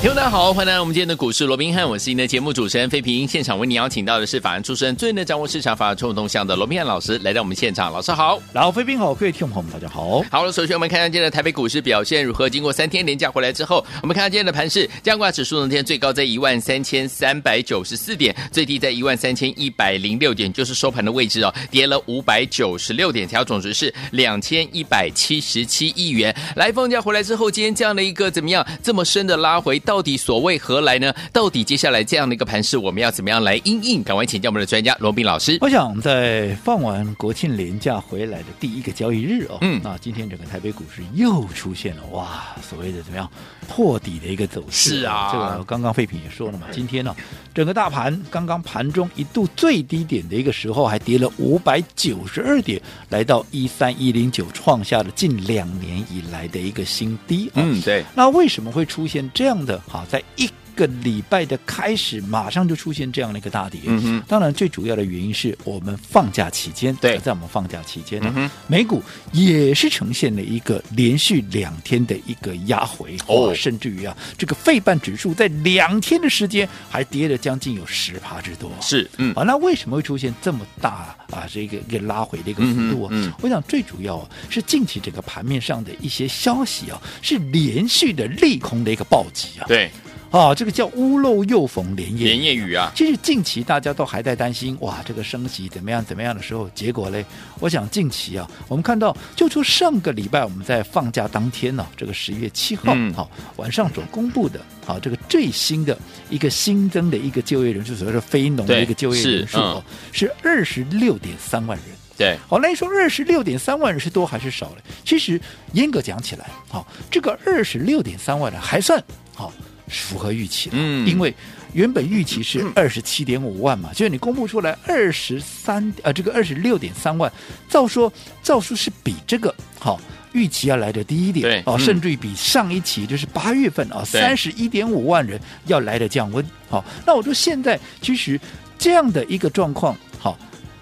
听众大家好，欢迎来到我们今天的股市罗宾汉，我是您的节目主持人费平。现场为您邀请到的是法案出身、最能掌握市场法案冲动向的罗宾汉老师来到我们现场，老师好，老费平好，各位听众朋友们大家好。好了，首先我们看看今天的台北股市表现如何。经过三天连假回来之后，我们看看今天的盘势，加挂指数呢，今天最高在一万三千三百九十四点，最低在一万三千一百零六点，就是收盘的位置哦，跌了五百九十六点，调总值是两千一百七十七亿元。来放假回来之后，今天这样的一个怎么样这么深的拉回，到底所谓何来呢？到底接下来这样的一个盘势，我们要怎么样来应应？赶快请教我们的专家罗斌老师。我想在放完国庆连假回来的第一个交易日哦，嗯，那今天整个台北股市又出现了哇，所谓的怎么样破底的一个走势？是啊，这个刚刚废品也说了嘛，今天呢、哦，整个大盘刚刚盘中一度最低点的一个时候，还跌了五百九十二点，来到一三一零九，创下了近两年以来的一个新低、哦。嗯，对。那为什么会出现这样的？好，在一个礼拜的开始，马上就出现这样的一个大跌。嗯哼，当然最主要的原因是我们放假期间，对，在我们放假期间呢，嗯、美股也是呈现了一个连续两天的一个压回哦，甚至于啊，这个费半指数在两天的时间还跌了将近有十趴之多。是，嗯，啊，那为什么会出现这么大啊这个一个拉回的一个幅度啊？嗯，嗯，我想最主要啊是近期这个盘面上的一些消息啊，是连续的利空的一个暴击啊。对。啊，这个叫屋漏又逢连夜连夜雨啊！其实近期大家都还在担心，哇，这个升息怎么样怎么样的时候，结果嘞，我想近期啊，我们看到，就说上个礼拜我们在放假当天呢、啊，这个十月七号，好、晚上所公布的，好、啊、这个最新的一个新增的一个就业人数，所谓的非农的一个就业人数哦，是二十六点三万人。对，好，那你说二十六点三万人是多还是少嘞？其实严格讲起来，好、啊，这个二十六点三万人还算好。啊符合预期的，嗯，因为原本预期是二十七点五万嘛，就是你公布出来二十三呃，这个二十六点三万，照说照说是比这个好、哦、预期要来的低一点，对，哦，甚至于比上一期就是八月份啊三十一点五万人要来的降温，好、哦，那我说现在其实这样的一个状况，好、哦，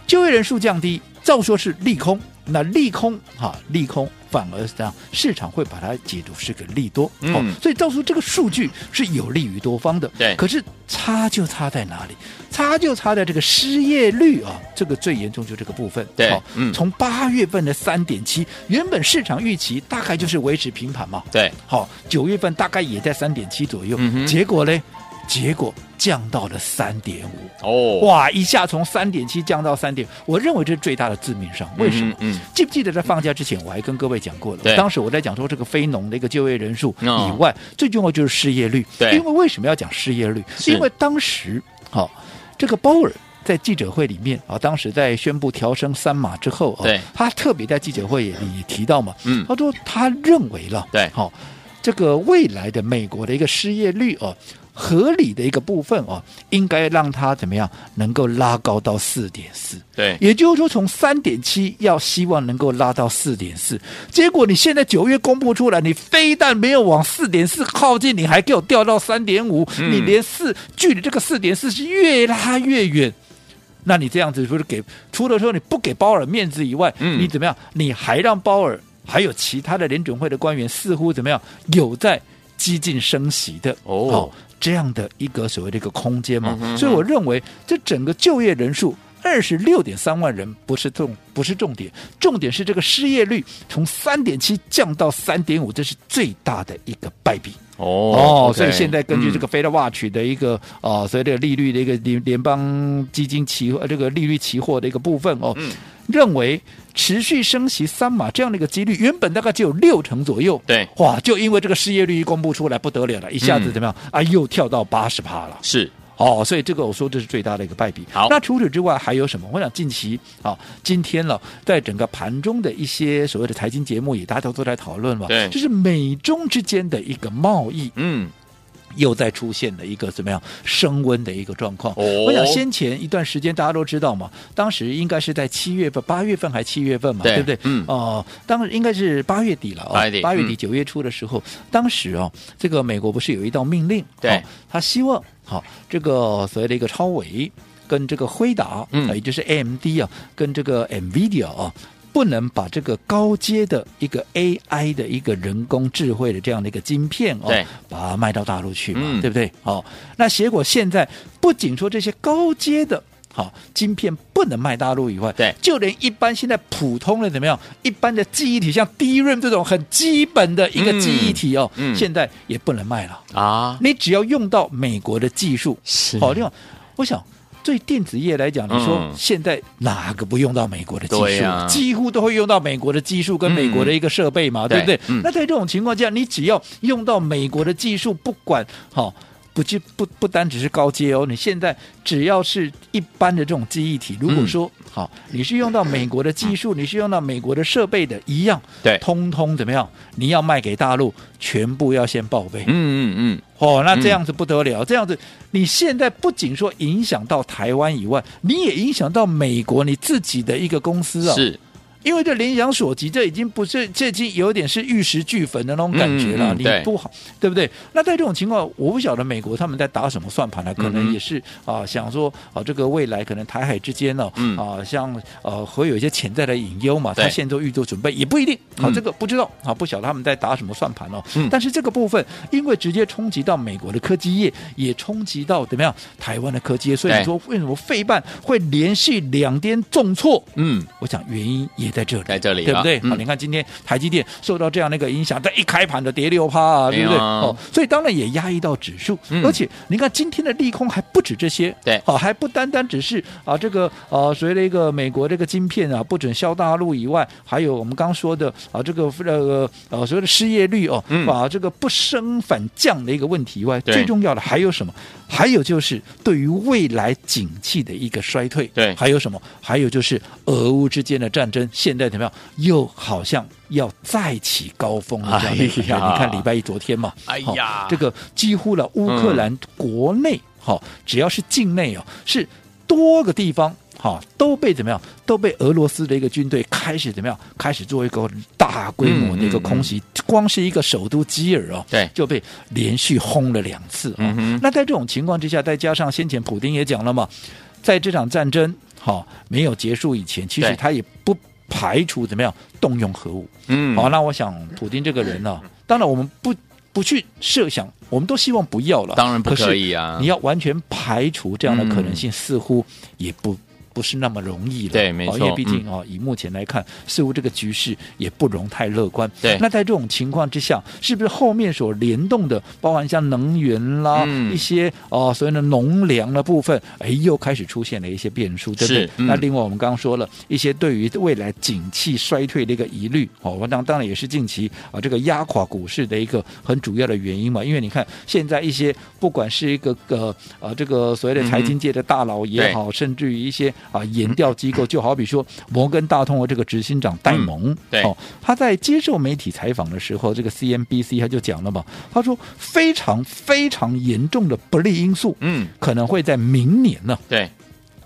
就业人数降低，照说是利空，那利空哈、哦，利空。反而是这样，市场会把它解读是个利多，嗯、哦，所以到时候这个数据是有利于多方的。对，可是差就差在哪里？差就差在这个失业率啊，这个最严重就这个部分。对，哦、嗯，从八月份的三点七，原本市场预期大概就是维持平盘嘛。对，好、哦，九月份大概也在三点七左右，嗯、结果呢？结果降到了三点五哦，哇！一下从三点七降到三点，我认为这是最大的致命伤。为什么？嗯，嗯记不记得在放假之前，我还跟各位讲过了。对，当时我在讲说这个非农的一个就业人数以外，哦、最重要就是失业率。对，因为为什么要讲失业率？因为当时好、哦，这个鲍尔在记者会里面啊，当时在宣布调升三码之后啊，对，他特别在记者会也也提到嘛，嗯，他说他认为了，对，好、哦，这个未来的美国的一个失业率哦。合理的一个部分哦，应该让它怎么样能够拉高到四点四？对，也就是说从三点七要希望能够拉到四点四。结果你现在九月公布出来，你非但没有往四点四靠近，你还给我掉到三点五，你连四距离这个四点四是越拉越远。那你这样子不是给除了说你不给鲍尔面子以外，嗯，你怎么样？你还让鲍尔还有其他的联准会的官员似乎怎么样有在激进升息的哦。哦这样的一个所谓的一个空间嘛，嗯、所以我认为这整个就业人数二十六点三万人不是重不是重点，重点是这个失业率从三点七降到三点五，这是最大的一个败笔哦哦，okay, 所以现在根据这个 Fed Watch 的一个啊、嗯，所谓的利率的一个联联邦基金期这个利率期货的一个部分哦。嗯认为持续升息三码这样的一个几率，原本大概只有六成左右。对，哇，就因为这个失业率一公布出来不得了了，一下子怎么样、嗯、啊？又跳到八十趴了。是哦，所以这个我说这是最大的一个败笔。好，那除此之外还有什么？我想近期啊，今天了，在整个盘中的一些所谓的财经节目也大家都都在讨论嘛。对，就是美中之间的一个贸易。嗯。又在出现了一个怎么样升温的一个状况。哦、我想先前一段时间大家都知道嘛，当时应该是在七月份、八月份还七月份嘛，对，对不对？嗯。哦、呃，当时应该是八月底了哦，八月底九月初的时候，嗯、当时哦，这个美国不是有一道命令？对、哦，他希望好、哦、这个所谓的一个超伟跟这个辉达，嗯，也就是 AMD 啊，跟这个 NVIDIA 啊。不能把这个高阶的一个 AI 的一个人工智慧的这样的一个晶片哦，把它卖到大陆去嘛，嗯、对不对？好、哦，那结果现在不仅说这些高阶的好、哦、晶片不能卖大陆以外，对，就连一般现在普通的怎么样，一般的记忆体，像 DRAM 这种很基本的一个记忆体哦，嗯嗯、现在也不能卖了啊！你只要用到美国的技术，是好，另外，我想。对电子业来讲，你说现在哪个不用到美国的技术？几乎都会用到美国的技术跟美国的一个设备嘛，嗯、对不对？对嗯、那在这种情况下，你只要用到美国的技术，不管好。不就不不单只是高阶哦，你现在只要是一般的这种记忆体，如果说、嗯、好，你是用到美国的技术，你是用到美国的设备的，一样，对，通通怎么样？你要卖给大陆，全部要先报备。嗯嗯嗯。哦，那这样子不得了，嗯、这样子，你现在不仅说影响到台湾以外，你也影响到美国你自己的一个公司啊、哦。是。因为这联想所及，这已经不是，这已经有点是玉石俱焚的那种感觉了。你不好，对不对？那在这种情况，我不晓得美国他们在打什么算盘呢？可能也是、嗯、啊，想说啊，这个未来可能台海之间呢，嗯、啊，像呃、啊，会有一些潜在的隐忧嘛。他现在都预做准备，也不一定。好、啊，这个不知道啊，不晓得他们在打什么算盘哦。嗯、但是这个部分，因为直接冲击到美国的科技业，也冲击到怎么样台湾的科技业，所以说为什么费办会连续两天重挫？嗯，我想原因也。在这里，在这里，对不对？好，你看今天台积电受到这样的一个影响，在一开盘的跌六趴啊，对不对？哦，所以当然也压抑到指数。而且你看今天的利空还不止这些，对，好，还不单单只是啊这个啊，随着一个美国这个晶片啊不准销大陆以外，还有我们刚说的啊这个那个呃所谓的失业率哦，把这个不升反降的一个问题以外，最重要的还有什么？还有就是对于未来景气的一个衰退，对，还有什么？还有就是俄乌之间的战争。现在怎么样？又好像要再起高峰了。哎呀，你看礼拜一昨天嘛，哎呀，这个几乎了乌克兰国内，哈、嗯，只要是境内哦，是多个地方，哈，都被怎么样？都被俄罗斯的一个军队开始怎么样？开始做一个大规模的一个空袭，嗯嗯嗯、光是一个首都基尔哦，对，就被连续轰了两次啊。嗯、那在这种情况之下，再加上先前普丁也讲了嘛，在这场战争哈没有结束以前，其实他也不。排除怎么样动用核武？嗯，好，那我想普丁这个人呢、啊，当然我们不不去设想，我们都希望不要了，当然不可以啊。你要完全排除这样的可能性，嗯、似乎也不。不是那么容易了，对，没错。因为毕竟啊、哦，以目前来看，似乎这个局势也不容太乐观。对，那在这种情况之下，是不是后面所联动的，包含像能源啦，嗯、一些哦，所谓的农粮的部分，哎，又开始出现了一些变数，对不对？嗯、那另外我们刚刚说了一些对于未来景气衰退的一个疑虑，哦，我当当然也是近期啊这个压垮股市的一个很主要的原因嘛。因为你看现在一些不管是一个个呃这个所谓的财经界的大佬也好，嗯、甚至于一些。啊，研调机构就好比说摩根大通的这个执行长戴蒙，嗯、对。哦，他在接受媒体采访的时候，这个 CNBC 他就讲了嘛，他说非常非常严重的不利因素，嗯，可能会在明年呢，对，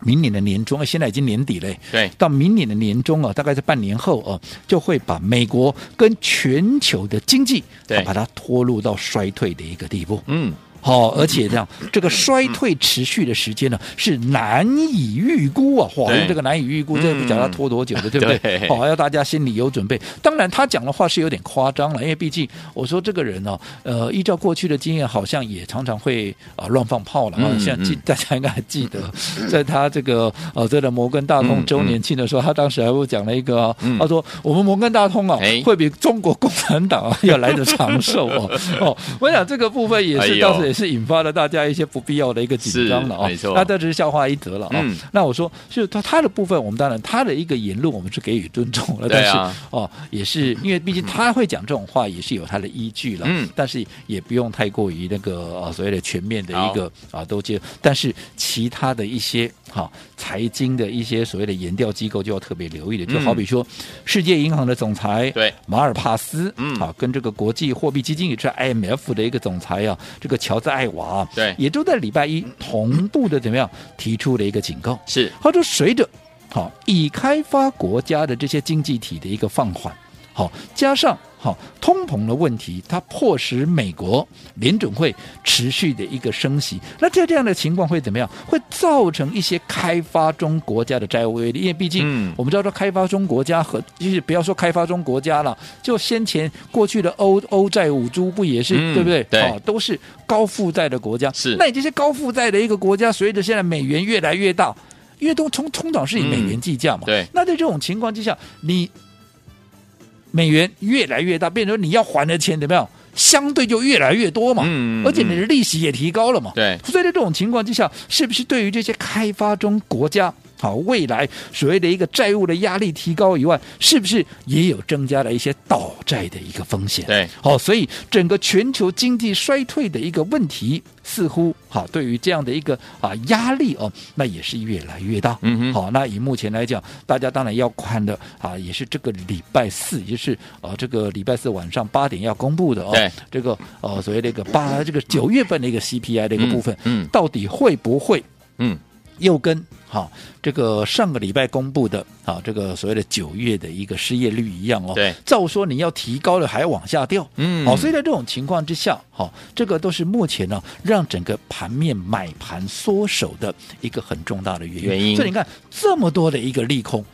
明年的年中，现在已经年底了，对，到明年的年中啊，大概在半年后啊，就会把美国跟全球的经济，对，把它拖入到衰退的一个地步，嗯。好，而且这样，这个衰退持续的时间呢，是难以预估啊！哇，用这个难以预估，这个不讲要拖多久的，对不对？好，要大家心里有准备。当然，他讲的话是有点夸张了，因为毕竟我说这个人呢，呃，依照过去的经验，好像也常常会啊乱放炮了啊。像记 大家应该还记得，在他这个呃这个摩根大通周年庆的时候，他当时还会讲了一个，他说我们摩根大通啊，会比中国共产党啊要来得长寿哦。哦，我想这个部分也是当时。也是引发了大家一些不必要的一个紧张了啊！没错，那这只是笑话一则了啊。嗯、那我说，就他他的部分，我们当然他的一个言论，我们是给予尊重了。但是哦，也是因为毕竟他会讲这种话，也是有他的依据了。嗯，但是也不用太过于那个啊所谓的全面的一个啊都接。但是其他的一些哈、啊、财经的一些所谓的研调机构就要特别留意的，就好比说世界银行的总裁对马尔帕斯，嗯，好、啊、跟这个国际货币基金也是 IMF 的一个总裁啊，这个乔。在爱娃，对，也都在礼拜一同步的怎么样？提出了一个警告，是，他说随着好已开发国家的这些经济体的一个放缓，好加上。好，通膨的问题，它迫使美国联准会持续的一个升息。那在这样的情况会怎么样？会造成一些开发中国家的债务危机。因为毕竟我们知道，说开发中国家和就是不要说开发中国家了，就先前过去的欧欧债五铢不也是、嗯、对不对？对，都是高负债的国家。是，那你这些高负债的一个国家，随着现在美元越来越大，因为都通通常是以美元计价嘛。嗯、对，那在这种情况之下，你。美元越来越大，变成你要还的钱怎么样？相对就越来越多嘛，嗯，而且你的利息也提高了嘛，对。所以在这种情况之下，是不是对于这些开发中国家？好，未来所谓的一个债务的压力提高以外，是不是也有增加了一些倒债的一个风险？对，好，所以整个全球经济衰退的一个问题，似乎好，对于这样的一个啊压力哦，那也是越来越大。嗯哼，好，那以目前来讲，大家当然要看的啊，也是这个礼拜四，也就是啊这个礼拜四晚上八点要公布的哦，对，这个呃所谓的一个八这个九月份的一个 CPI 的一个部分，嗯，嗯到底会不会嗯？又跟好这个上个礼拜公布的啊这个所谓的九月的一个失业率一样哦，对，照说你要提高了还往下掉，嗯，好，所以在这种情况之下，好，这个都是目前呢让整个盘面买盘缩手的一个很重大的原因。原因，所以你看这么多的一个利空，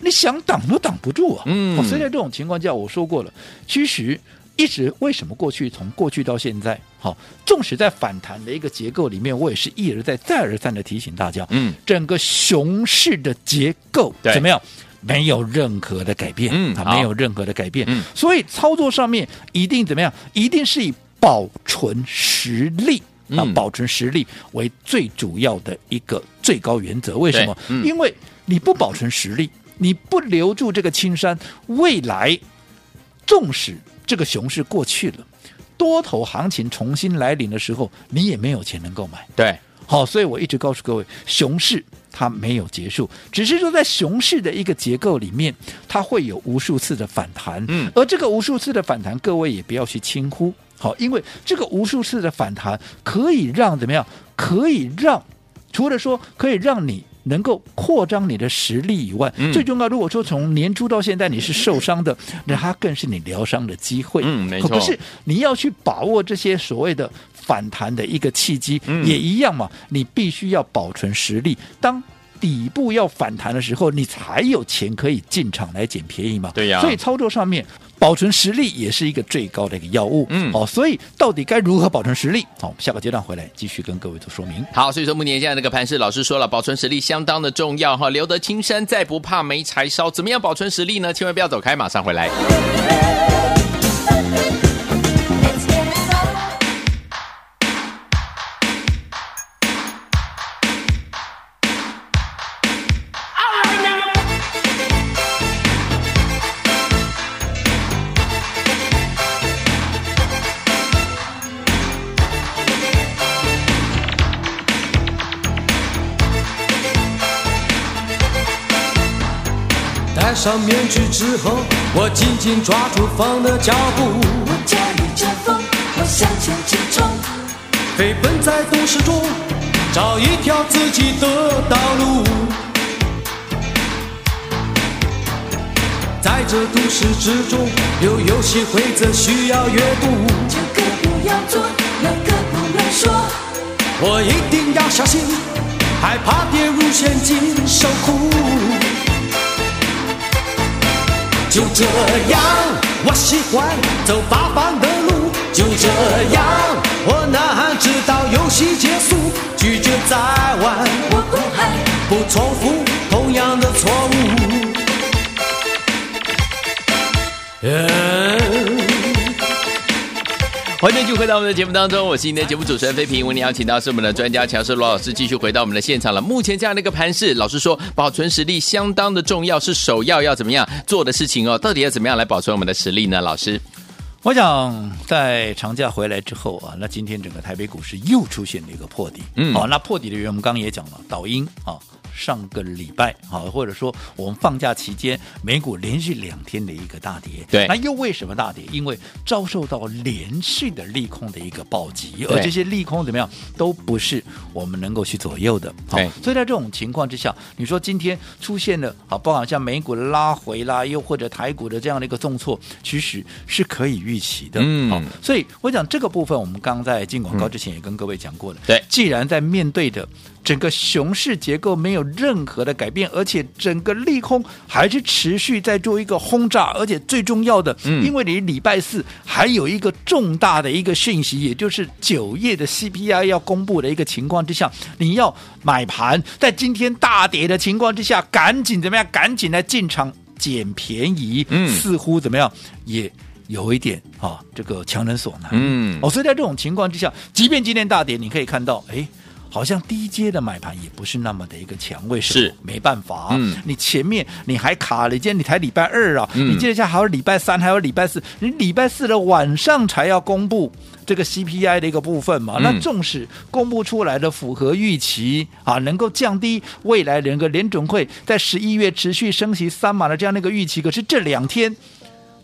你想挡都挡不住啊，嗯，所以在这种情况下，我说过了，其实。一直为什么过去从过去到现在，好，纵使在反弹的一个结构里面，我也是一而再再而三的提醒大家，嗯，整个熊市的结构怎么样？没有任何的改变，嗯，啊，没有任何的改变，嗯，所以操作上面一定怎么样？一定是以保存实力啊，保存实力为最主要的一个最高原则。为什么？因为你不保存实力，你不留住这个青山，未来纵使。这个熊市过去了，多头行情重新来临的时候，你也没有钱能够买。对，好，所以我一直告诉各位，熊市它没有结束，只是说在熊市的一个结构里面，它会有无数次的反弹。嗯，而这个无数次的反弹，各位也不要去轻忽。好，因为这个无数次的反弹可以让怎么样？可以让除了说可以让你。能够扩张你的实力以外，嗯、最重要，如果说从年初到现在你是受伤的，那它更是你疗伤的机会。嗯，没错。可是你要去把握这些所谓的反弹的一个契机，嗯、也一样嘛。你必须要保存实力，当底部要反弹的时候，你才有钱可以进场来捡便宜嘛。对呀。所以操作上面。保存实力也是一个最高的一个要务，嗯，哦，所以到底该如何保存实力？好，下个阶段回来继续跟各位做说明。好，所以说目前现在这个盘势，老师说了，保存实力相当的重要哈，留得青山在，不怕没柴烧。怎么样保存实力呢？千万不要走开，马上回来。上面具之后，我紧紧抓住风的脚步。我驾驭着风，我向前直冲，飞奔在都市中，找一条自己的道路。在这都市之中，有游戏规则需要阅读。这个不要做，那个不能说。我一定要小心，害怕跌入陷阱受苦。就这样，我喜欢走八方的路。就这样，我呐喊直到游戏结束。拒绝再玩，我不害，不重复同样的错误。欢迎继续回到我们的节目当中，我是您的节目主持人飞平。为您邀请到是我们的专家强势罗老师，继续回到我们的现场了。目前这样的一个盘势，老师说保存实力相当的重要，是首要要怎么样做的事情哦。到底要怎么样来保存我们的实力呢？老师，我想在长假回来之后啊，那今天整个台北股市又出现了一个破底。嗯，好，那破底的原因我们刚刚也讲了，导因啊。上个礼拜啊，或者说我们放假期间，美股连续两天的一个大跌。对，那又为什么大跌？因为遭受到连续的利空的一个暴击，而这些利空怎么样，都不是我们能够去左右的。好，所以在这种情况之下，你说今天出现了啊，包含像美股的拉回啦，又或者台股的这样的一个重挫，其实是可以预期的。嗯，好，所以我讲这个部分，我们刚刚在进广告之前也跟各位讲过了。对，既然在面对的整个熊市结构没有任何的改变，而且整个利空还是持续在做一个轰炸，而且最重要的，嗯，因为你礼拜四还有一个重大的一个讯息，也就是九月的 CPI 要公布的一个情况之下，你要买盘，在今天大跌的情况之下，赶紧怎么样？赶紧来进场捡便宜，嗯，似乎怎么样也有一点啊，这个强人所难，嗯，哦，所以在这种情况之下，即便今天大跌，你可以看到，哎。好像低阶的买盘也不是那么的一个强，为什么？是没办法，嗯，你前面你还卡了，今天你才礼拜二啊，嗯、你接着下还有礼拜三，还有礼拜四，你礼拜四的晚上才要公布这个 CPI 的一个部分嘛？嗯、那纵使公布出来的符合预期啊，能够降低未来整个联准会在十一月持续升息三码的这样的一个预期，可是这两天。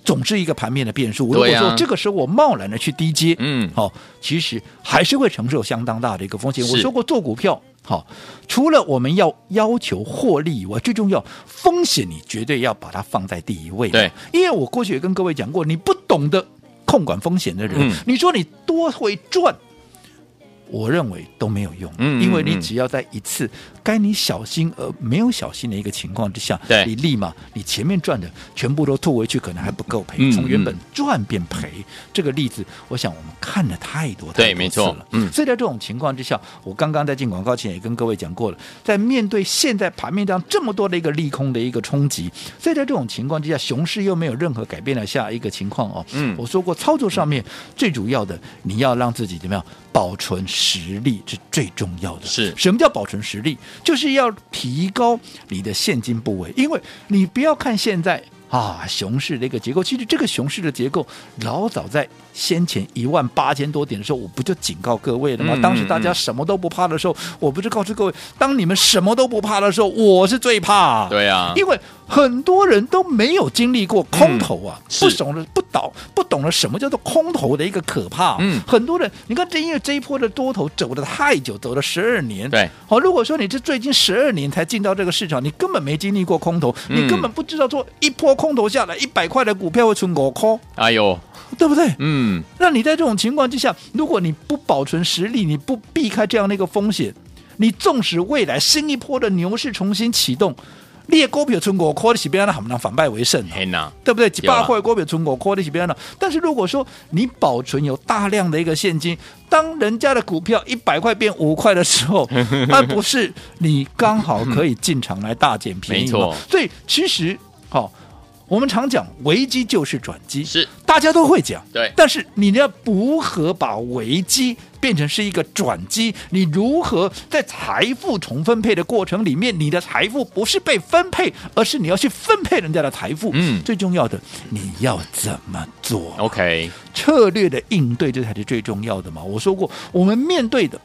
总是一个盘面的变数。如果说这个时候我贸然的去低接，嗯，好，其实还是会承受相当大的一个风险。我说过做股票，好，除了我们要要求获利以外，最重要风险你绝对要把它放在第一位。对，因为我过去也跟各位讲过，你不懂得控管风险的人，你说你多会赚。我认为都没有用，嗯，因为你只要在一次该你小心而没有小心的一个情况之下，对，你立马你前面赚的全部都吐回去，可能还不够赔，从原本赚变赔，这个例子，我想我们看了太多太多次了，嗯，所以在这种情况之下，我刚刚在进广告前也跟各位讲过了，在面对现在盘面上这么多的一个利空的一个冲击，所以在这种情况之下，熊市又没有任何改变的下一个情况哦，嗯，我说过操作上面最主要的，你要让自己怎么样？保存实力是最重要的。是什么叫保存实力？就是要提高你的现金部位，因为你不要看现在啊熊市的一个结构，其实这个熊市的结构老早在。先前一万八千多点的时候，我不就警告各位了吗？当时大家什么都不怕的时候，我不是告诉各位，当你们什么都不怕的时候，我是最怕。对啊，因为很多人都没有经历过空头啊，不懂得不倒，不懂得什么叫做空头的一个可怕。嗯，很多人，你看，正因为这一波的多头走的太久，走了十二年。对，好，如果说你是最近十二年才进到这个市场，你根本没经历过空头，你根本不知道做一波空头下来一百块的股票会存五块。哎呦。对不对？嗯，那你在这种情况之下，如果你不保存实力，你不避开这样的一个风险，你纵使未来新一波的牛市重新启动，列股票存股，亏的是别人，还能反败为胜呢？对不对？几百块股票存股，亏的是别人。但是如果说你保存有大量的一个现金，当人家的股票一百块变五块的时候，那不是你刚好可以进场来大捡便宜吗？没错。所以其实好。我们常讲危机就是转机，是大家都会讲，对。但是你要如何把危机变成是一个转机？你如何在财富重分配的过程里面，你的财富不是被分配，而是你要去分配人家的财富？嗯，最重要的你要怎么做？OK，策略的应对这才是最重要的嘛。我说过，我们面对的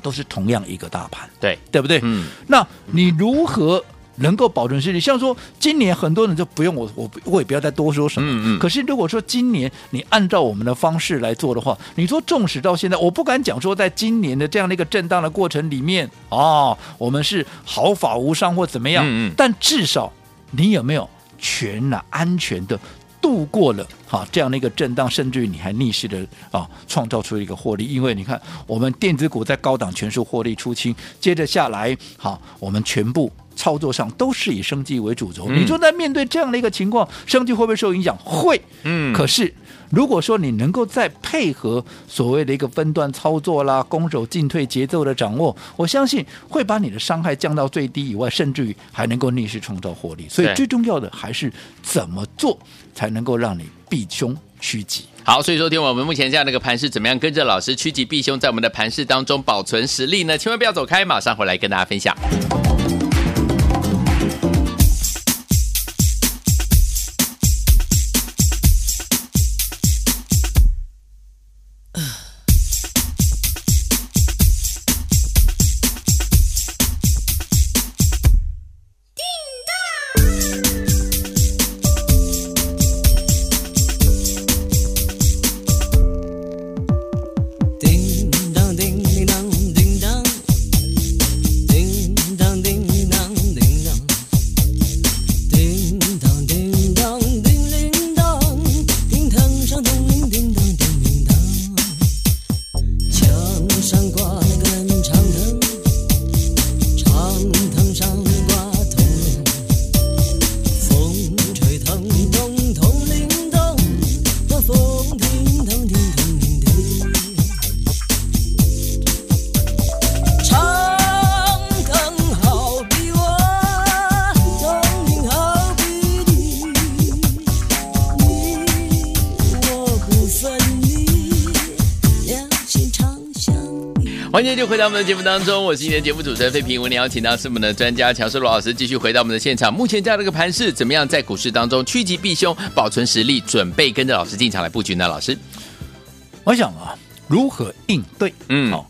都是同样一个大盘，对，对不对？嗯，那你如何？能够保存实力，像说今年很多人就不用我，我我也不要再多说什么。嗯嗯。可是如果说今年你按照我们的方式来做的话，你说纵使到现在，我不敢讲说在今年的这样的一个震荡的过程里面啊、哦，我们是毫发无伤或怎么样。嗯嗯。但至少你有没有全然安全的度过了哈这样的一个震荡，甚至于你还逆势的啊创造出一个获利？因为你看我们电子股在高档全数获利出清，接着下来好，我们全部。操作上都是以生计为主轴，嗯、你说在面对这样的一个情况，生计会不会受影响？会，嗯。可是如果说你能够再配合所谓的一个分段操作啦，攻守进退节奏的掌握，我相信会把你的伤害降到最低以外，甚至于还能够逆势创造获利。所以最重要的还是怎么做才能够让你避凶趋吉。好，所以说听我们目前这样的一个盘势，怎么样跟着老师趋吉避凶，在我们的盘势当中保存实力呢？千万不要走开，马上回来跟大家分享。就回到我们的节目当中，我是今天的节目主持人费平。我们邀请到是我们的专家强势罗老师，继续回到我们的现场。目前这样的一个盘势，怎么样在股市当中趋吉避凶，保存实力，准备跟着老师进场来布局呢？老师，我想啊，如何应对？嗯，好、哦，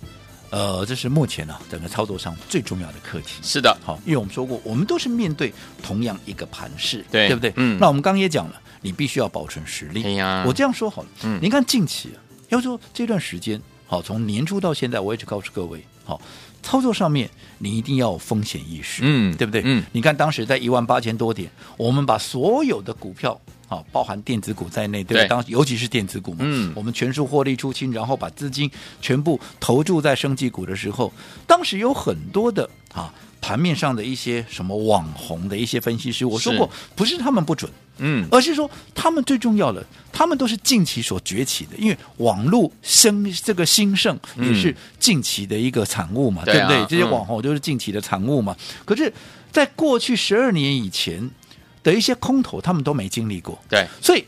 呃，这是目前呢、啊、整个操作上最重要的课题。是的，好，因为我们说过，我们都是面对同样一个盘势，对，对不对？嗯，那我们刚刚也讲了，你必须要保存实力。哎呀，我这样说好了，嗯，您看近期啊，要说这段时间。好，从年初到现在，我一直告诉各位，好，操作上面你一定要有风险意识，嗯，对不对？嗯，你看当时在一万八千多点，我们把所有的股票，好，包含电子股在内，对不对？当尤其是电子股嘛，嗯，我们全数获利出清，然后把资金全部投注在升级股的时候，当时有很多的啊，盘面上的一些什么网红的一些分析师，我说过，不是他们不准。嗯，而是说他们最重要的，他们都是近期所崛起的，因为网络生这个兴盛也是近期的一个产物嘛，嗯、对不对？这些网红都是近期的产物嘛。嗯、可是，在过去十二年以前的一些空头，他们都没经历过。对，所以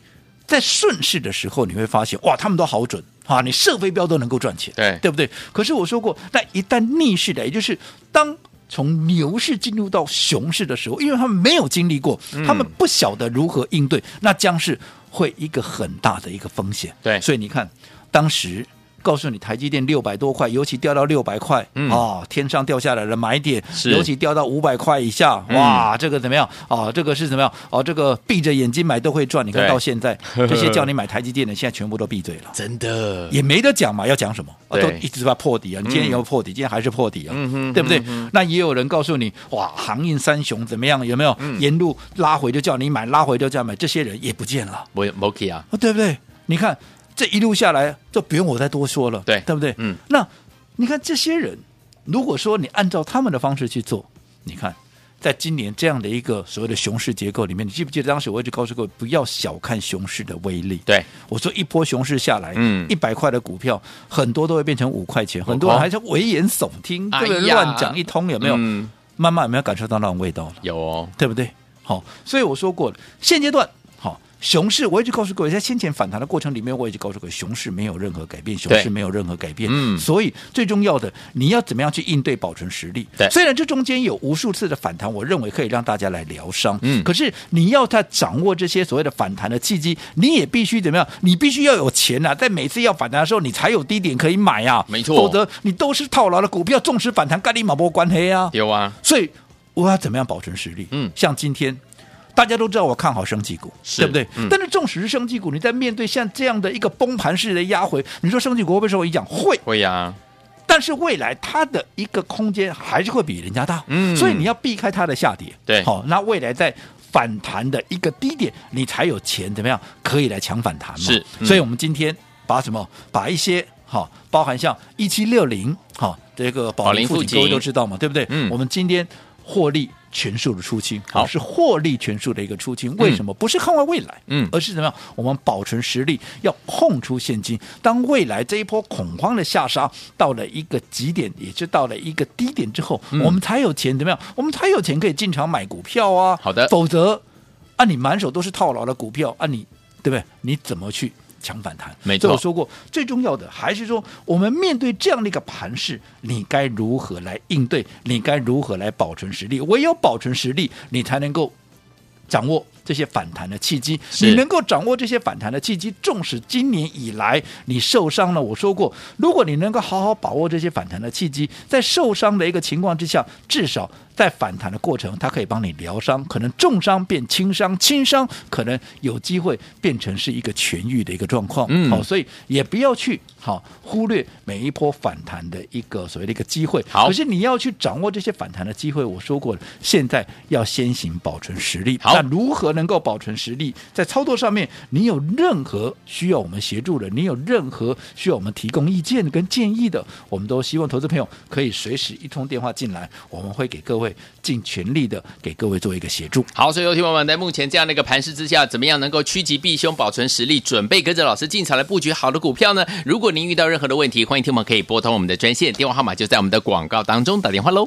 在顺势的时候，你会发现哇，他们都好准啊，你射飞镖都能够赚钱，对，对不对？可是我说过，那一旦逆势的，也就是当。从牛市进入到熊市的时候，因为他们没有经历过，他们不晓得如何应对，那将是会一个很大的一个风险。对，所以你看，当时。告诉你，台积电六百多块，尤其掉到六百块，嗯、哦，天上掉下来的买点，尤其掉到五百块以下，哇，这个怎么样？哦，这个是怎么样？哦，这个闭着眼睛买都会赚。你看到现在，这些叫你买台积电的，现在全部都闭嘴了，真的也没得讲嘛，要讲什么？啊、都一直在破底啊！你今天也要破底，嗯、今天还是破底啊，嗯、对不对？嗯、那也有人告诉你，哇，航运三雄怎么样？有没有、嗯、沿路拉回就叫你买，拉回就叫你买？这些人也不见了，没没去啊？对不对？你看。这一路下来，就不用我再多说了，对，对不对？嗯，那你看这些人，如果说你按照他们的方式去做，你看，在今年这样的一个所谓的熊市结构里面，你记不记得当时我一直告诉各位，不要小看熊市的威力。对，我说一波熊市下来，嗯，一百块的股票很多都会变成五块钱，很多人还是危言耸听，对不对？乱讲一通，有没有？嗯，慢慢有没有感受到那种味道了？有哦，对不对？好，所以我说过了，现阶段。熊市，我一直告诉各位，在先前反弹的过程里面，我一直告诉各位，熊市没有任何改变，熊市没有任何改变。嗯，所以最重要的，你要怎么样去应对，保存实力？对，虽然这中间有无数次的反弹，我认为可以让大家来疗伤。嗯，可是你要在掌握这些所谓的反弹的契机，你也必须怎么样？你必须要有钱啊，在每次要反弹的时候，你才有低点可以买啊。没错，否则你都是套牢的股票，纵使反弹，跟你马波关黑啊。有啊，所以我要怎么样保存实力？嗯，像今天。大家都知道我看好生技股，对不对？嗯、但是纵使是生技股，你在面对像这样的一个崩盘式的压回，你说生技股会不会受影响？会，会呀、啊。但是未来它的一个空间还是会比人家大，嗯，所以你要避开它的下跌。对，好，那未来在反弹的一个低点，你才有钱怎么样可以来抢反弹嘛？是，嗯、所以我们今天把什么，把一些好，包含像一七六零，哈，这个保林附近各位都知道嘛，对不对？嗯，我们今天获利。全数的出清，好，是获利全数的一个出清。为什么？不是看望未来，嗯，而是怎么样？我们保存实力，要空出现金。当未来这一波恐慌的下杀到了一个极点，也就到了一个低点之后，嗯、我们才有钱怎么样？我们才有钱可以进场买股票啊。好的，否则啊，你满手都是套牢的股票啊你，你对不对？你怎么去？抢反弹，没错。我说过，最重要的还是说，我们面对这样的一个盘势，你该如何来应对？你该如何来保存实力？唯有保存实力，你才能够掌握这些反弹的契机。你能够掌握这些反弹的契机，纵使今年以来你受伤了，我说过，如果你能够好好把握这些反弹的契机，在受伤的一个情况之下，至少。在反弹的过程，它可以帮你疗伤，可能重伤变轻伤，轻伤可能有机会变成是一个痊愈的一个状况。嗯，好，所以也不要去好忽略每一波反弹的一个所谓的一个机会。好，可是你要去掌握这些反弹的机会，我说过了，现在要先行保存实力。好，那如何能够保存实力？在操作上面，你有任何需要我们协助的，你有任何需要我们提供意见跟建议的，我们都希望投资朋友可以随时一通电话进来，我们会给各位。尽全力的给各位做一个协助。好，所以有听友们在目前这样的一个盘势之下，怎么样能够趋吉避凶，保存实力，准备跟着老师进场来布局好的股票呢？如果您遇到任何的问题，欢迎听友们可以拨通我们的专线，电话号码就在我们的广告当中，打电话喽。